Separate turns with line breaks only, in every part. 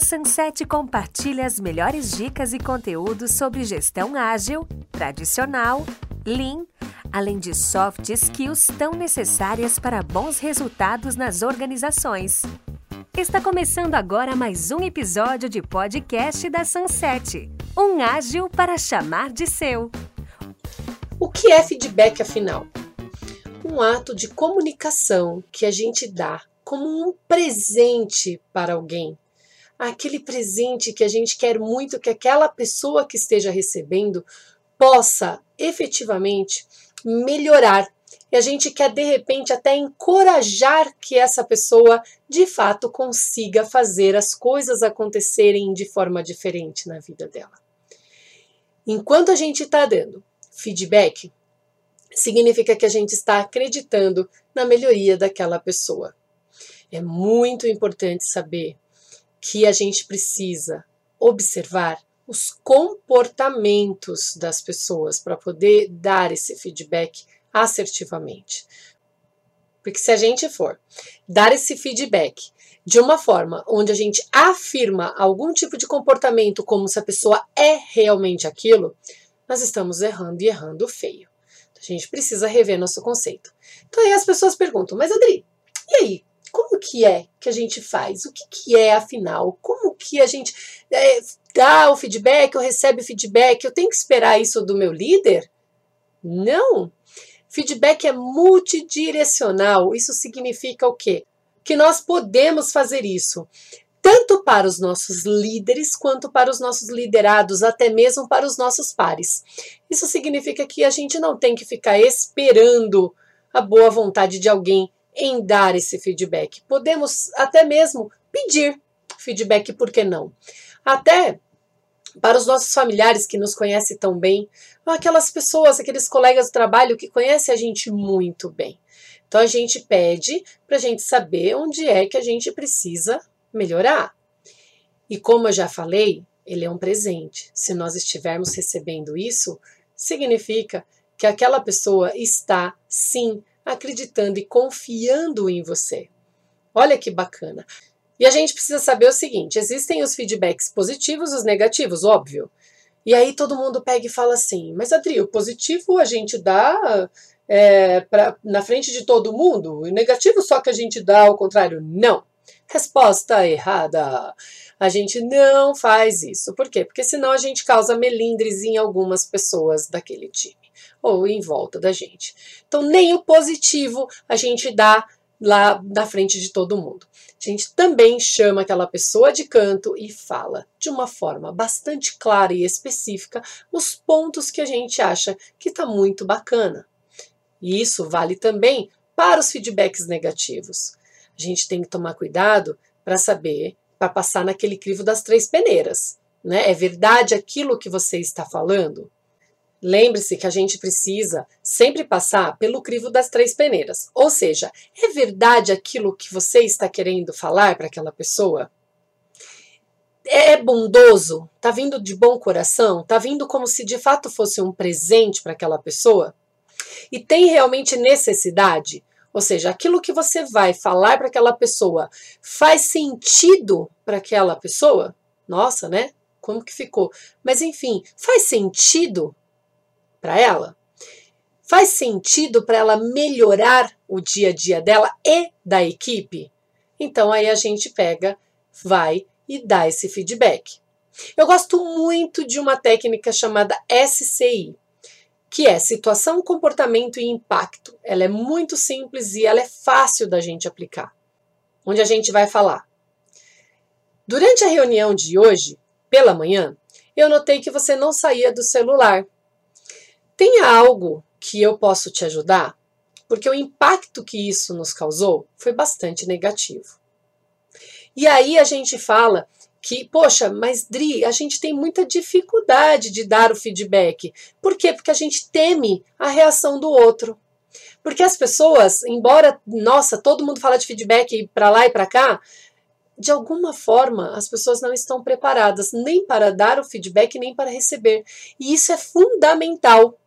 a Sunset compartilha as melhores dicas e conteúdos sobre gestão ágil, tradicional, lean, além de soft skills tão necessárias para bons resultados nas organizações. Está começando agora mais um episódio de podcast da Sunset, um ágil para chamar de seu.
O que é feedback afinal? Um ato de comunicação que a gente dá como um presente para alguém. Aquele presente que a gente quer muito que aquela pessoa que esteja recebendo possa efetivamente melhorar. E a gente quer de repente até encorajar que essa pessoa de fato consiga fazer as coisas acontecerem de forma diferente na vida dela. Enquanto a gente está dando feedback, significa que a gente está acreditando na melhoria daquela pessoa. É muito importante saber que a gente precisa observar os comportamentos das pessoas para poder dar esse feedback assertivamente. Porque se a gente for dar esse feedback de uma forma onde a gente afirma algum tipo de comportamento como se a pessoa é realmente aquilo, nós estamos errando e errando feio. A gente precisa rever nosso conceito. Então aí as pessoas perguntam, mas Adri, e aí? Como que é que a gente faz? O que, que é, afinal? Como que a gente é, dá o feedback ou recebe o feedback? Eu tenho que esperar isso do meu líder? Não. Feedback é multidirecional. Isso significa o quê? Que nós podemos fazer isso tanto para os nossos líderes quanto para os nossos liderados, até mesmo para os nossos pares. Isso significa que a gente não tem que ficar esperando a boa vontade de alguém em dar esse feedback. Podemos até mesmo pedir feedback, por que não? Até para os nossos familiares que nos conhecem tão bem, aquelas pessoas, aqueles colegas do trabalho que conhecem a gente muito bem. Então a gente pede para a gente saber onde é que a gente precisa melhorar. E como eu já falei, ele é um presente. Se nós estivermos recebendo isso, significa que aquela pessoa está sim acreditando e confiando em você. Olha que bacana. E a gente precisa saber o seguinte: existem os feedbacks positivos, os negativos, óbvio. E aí todo mundo pega e fala assim: mas Adri, o positivo a gente dá é, pra, na frente de todo mundo, o negativo só que a gente dá ao contrário. Não. Resposta errada. A gente não faz isso. Por quê? Porque senão a gente causa melindres em algumas pessoas daquele time ou em volta da gente. Então, nem o positivo a gente dá lá na frente de todo mundo. A gente também chama aquela pessoa de canto e fala de uma forma bastante clara e específica os pontos que a gente acha que está muito bacana. E isso vale também para os feedbacks negativos. A gente tem que tomar cuidado para saber, para passar naquele crivo das três peneiras. Né? É verdade aquilo que você está falando? Lembre-se que a gente precisa sempre passar pelo crivo das três peneiras. Ou seja, é verdade aquilo que você está querendo falar para aquela pessoa? É bondoso? Tá vindo de bom coração? Tá vindo como se de fato fosse um presente para aquela pessoa? E tem realmente necessidade? Ou seja, aquilo que você vai falar para aquela pessoa faz sentido para aquela pessoa? Nossa, né? Como que ficou? Mas enfim, faz sentido para ela? Faz sentido para ela melhorar o dia a dia dela e da equipe? Então aí a gente pega, vai e dá esse feedback. Eu gosto muito de uma técnica chamada SCI, que é situação, comportamento e impacto. Ela é muito simples e ela é fácil da gente aplicar. Onde a gente vai falar. Durante a reunião de hoje, pela manhã, eu notei que você não saía do celular tem algo que eu posso te ajudar? Porque o impacto que isso nos causou foi bastante negativo. E aí a gente fala que, poxa, mas Dri, a gente tem muita dificuldade de dar o feedback. Por quê? Porque a gente teme a reação do outro. Porque as pessoas, embora, nossa, todo mundo fala de feedback para lá e para cá, de alguma forma as pessoas não estão preparadas nem para dar o feedback nem para receber. E isso é fundamental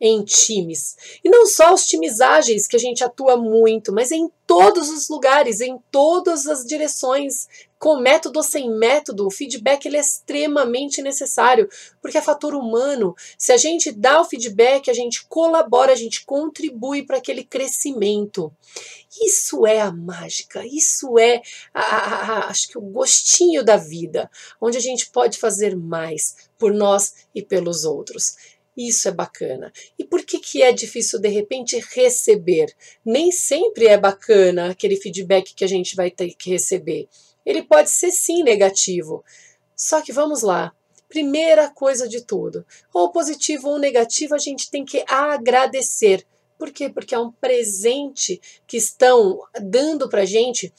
em times. E não só os times ágeis, que a gente atua muito, mas em todos os lugares, em todas as direções, com método ou sem método, o feedback ele é extremamente necessário, porque é fator humano. Se a gente dá o feedback, a gente colabora, a gente contribui para aquele crescimento. Isso é a mágica, isso é, a, a, a, acho que o gostinho da vida, onde a gente pode fazer mais por nós e pelos outros. Isso é bacana. E por que, que é difícil, de repente, receber? Nem sempre é bacana aquele feedback que a gente vai ter que receber. Ele pode ser sim negativo. Só que vamos lá. Primeira coisa de tudo, ou positivo ou negativo, a gente tem que agradecer. Por quê? Porque é um presente que estão dando para gente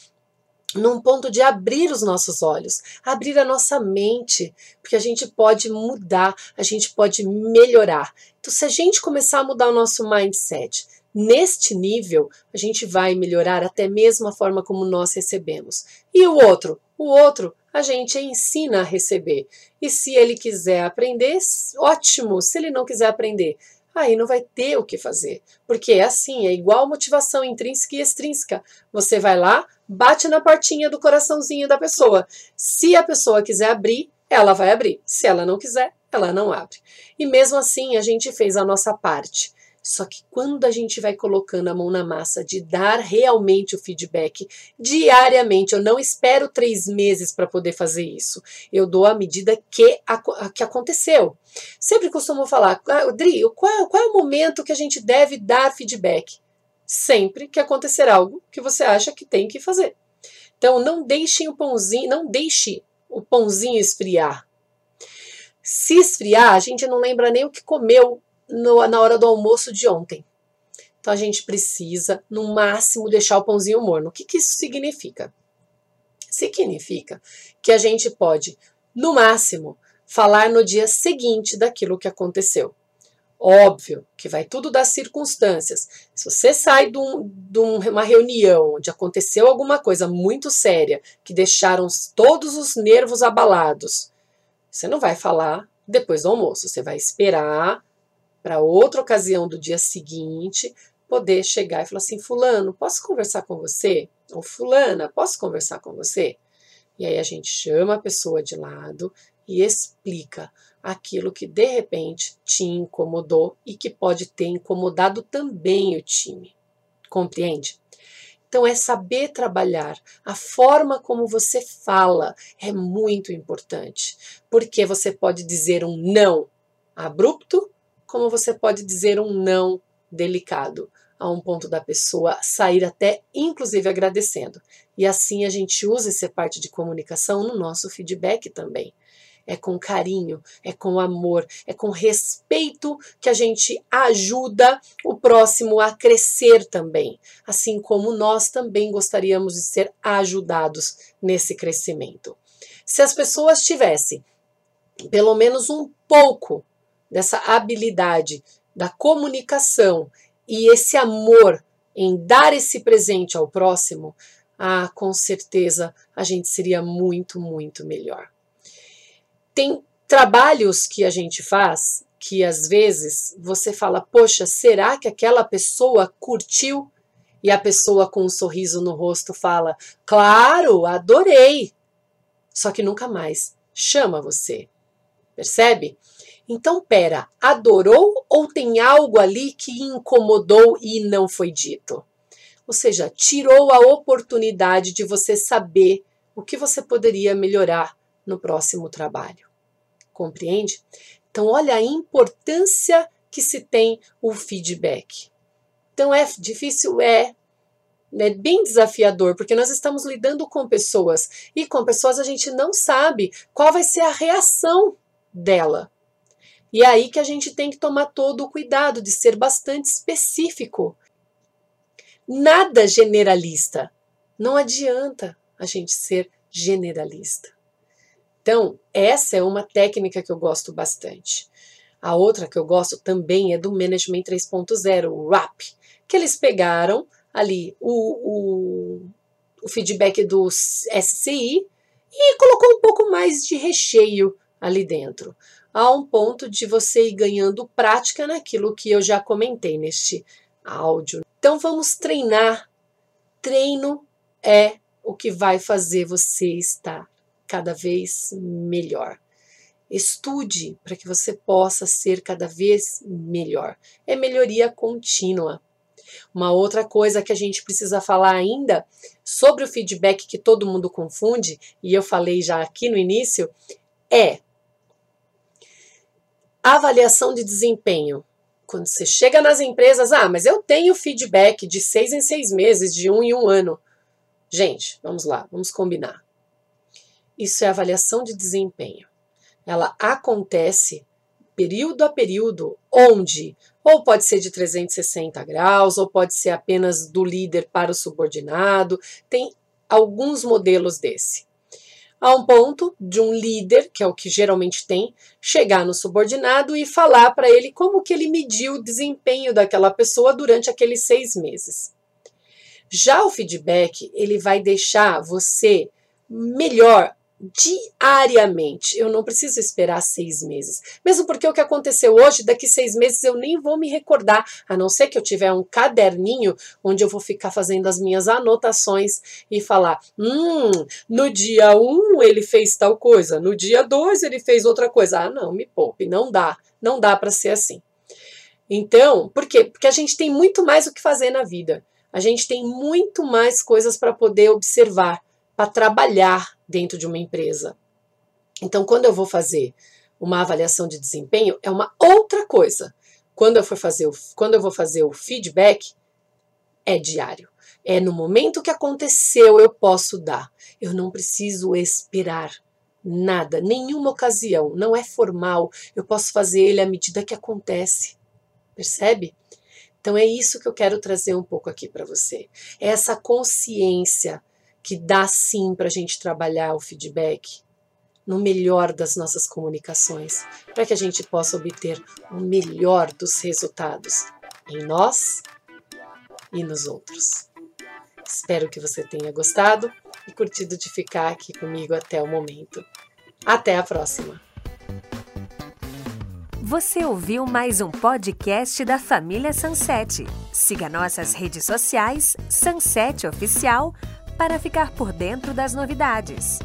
num ponto de abrir os nossos olhos, abrir a nossa mente, porque a gente pode mudar, a gente pode melhorar. Então, se a gente começar a mudar o nosso mindset neste nível, a gente vai melhorar até mesmo a forma como nós recebemos. E o outro? O outro a gente ensina a receber. E se ele quiser aprender, ótimo. Se ele não quiser aprender, aí não vai ter o que fazer. Porque é assim, é igual motivação intrínseca e extrínseca. Você vai lá, bate na portinha do coraçãozinho da pessoa. Se a pessoa quiser abrir, ela vai abrir. Se ela não quiser, ela não abre. E mesmo assim, a gente fez a nossa parte. Só que quando a gente vai colocando a mão na massa de dar realmente o feedback diariamente, eu não espero três meses para poder fazer isso. Eu dou à medida que, a, que aconteceu. Sempre costumo falar, ah, Dri, qual, qual é o momento que a gente deve dar feedback? Sempre que acontecer algo que você acha que tem que fazer. Então, não deixem o pãozinho, não deixe o pãozinho esfriar. Se esfriar, a gente não lembra nem o que comeu no, na hora do almoço de ontem. Então a gente precisa, no máximo, deixar o pãozinho morno. O que, que isso significa? Significa que a gente pode, no máximo, falar no dia seguinte daquilo que aconteceu. Óbvio que vai tudo das circunstâncias. Se você sai de, um, de, uma reunião onde aconteceu alguma coisa muito séria, que deixaram todos os nervos abalados, você não vai falar depois do almoço. Você vai esperar para outra ocasião do dia seguinte, poder chegar e falar assim: Fulano, posso conversar com você? Ou Fulana, posso conversar com você? E aí a gente chama a pessoa de lado e explica aquilo que de repente te incomodou e que pode ter incomodado também o time. Compreende? Então, é saber trabalhar. A forma como você fala é muito importante, porque você pode dizer um não abrupto como você pode dizer um não delicado a um ponto da pessoa sair até inclusive agradecendo. E assim a gente usa essa parte de comunicação no nosso feedback também. É com carinho, é com amor, é com respeito que a gente ajuda o próximo a crescer também, assim como nós também gostaríamos de ser ajudados nesse crescimento. Se as pessoas tivessem pelo menos um pouco dessa habilidade da comunicação e esse amor em dar esse presente ao próximo, ah, com certeza a gente seria muito, muito melhor. Tem trabalhos que a gente faz que às vezes você fala, poxa, será que aquela pessoa curtiu? E a pessoa com um sorriso no rosto fala, claro, adorei. Só que nunca mais chama você. Percebe? Então, pera, adorou ou tem algo ali que incomodou e não foi dito? Ou seja, tirou a oportunidade de você saber o que você poderia melhorar no próximo trabalho. Compreende? Então, olha a importância que se tem o feedback. Então, é difícil? É. É bem desafiador, porque nós estamos lidando com pessoas e com pessoas a gente não sabe qual vai ser a reação dela. E é aí que a gente tem que tomar todo o cuidado de ser bastante específico. Nada generalista. Não adianta a gente ser generalista. Então, essa é uma técnica que eu gosto bastante. A outra que eu gosto também é do Management 3.0, o RAP, que eles pegaram ali o, o, o feedback do SCI e colocou um pouco mais de recheio ali dentro. a um ponto de você ir ganhando prática naquilo que eu já comentei neste áudio. Então vamos treinar. Treino é o que vai fazer você estar cada vez melhor. Estude para que você possa ser cada vez melhor. É melhoria contínua. Uma outra coisa que a gente precisa falar ainda sobre o feedback que todo mundo confunde, e eu falei já aqui no início, é avaliação de desempenho. Quando você chega nas empresas, ah, mas eu tenho feedback de seis em seis meses, de um em um ano. Gente, vamos lá, vamos combinar. Isso é avaliação de desempenho. Ela acontece período a período, onde ou pode ser de 360 graus, ou pode ser apenas do líder para o subordinado. Tem alguns modelos desse. A um ponto de um líder, que é o que geralmente tem, chegar no subordinado e falar para ele como que ele mediu o desempenho daquela pessoa durante aqueles seis meses. Já o feedback, ele vai deixar você melhor diariamente. Eu não preciso esperar seis meses. Mesmo porque o que aconteceu hoje, daqui seis meses eu nem vou me recordar, a não ser que eu tiver um caderninho onde eu vou ficar fazendo as minhas anotações e falar: hum, no dia um ele fez tal coisa, no dia dois ele fez outra coisa. Ah, não, me poupe, não dá, não dá para ser assim. Então, por quê? Porque a gente tem muito mais o que fazer na vida. A gente tem muito mais coisas para poder observar para trabalhar dentro de uma empresa. Então, quando eu vou fazer uma avaliação de desempenho, é uma outra coisa. Quando eu for fazer o, quando eu vou fazer o feedback, é diário. É no momento que aconteceu eu posso dar. Eu não preciso esperar nada, nenhuma ocasião, não é formal. Eu posso fazer ele à medida que acontece. Percebe? Então é isso que eu quero trazer um pouco aqui para você. É essa consciência que dá sim para a gente trabalhar o feedback no melhor das nossas comunicações, para que a gente possa obter o melhor dos resultados em nós e nos outros. Espero que você tenha gostado e curtido de ficar aqui comigo até o momento. Até a próxima!
Você ouviu mais um podcast da família Sunset. Siga nossas redes sociais, Sunset Oficial para ficar por dentro das novidades.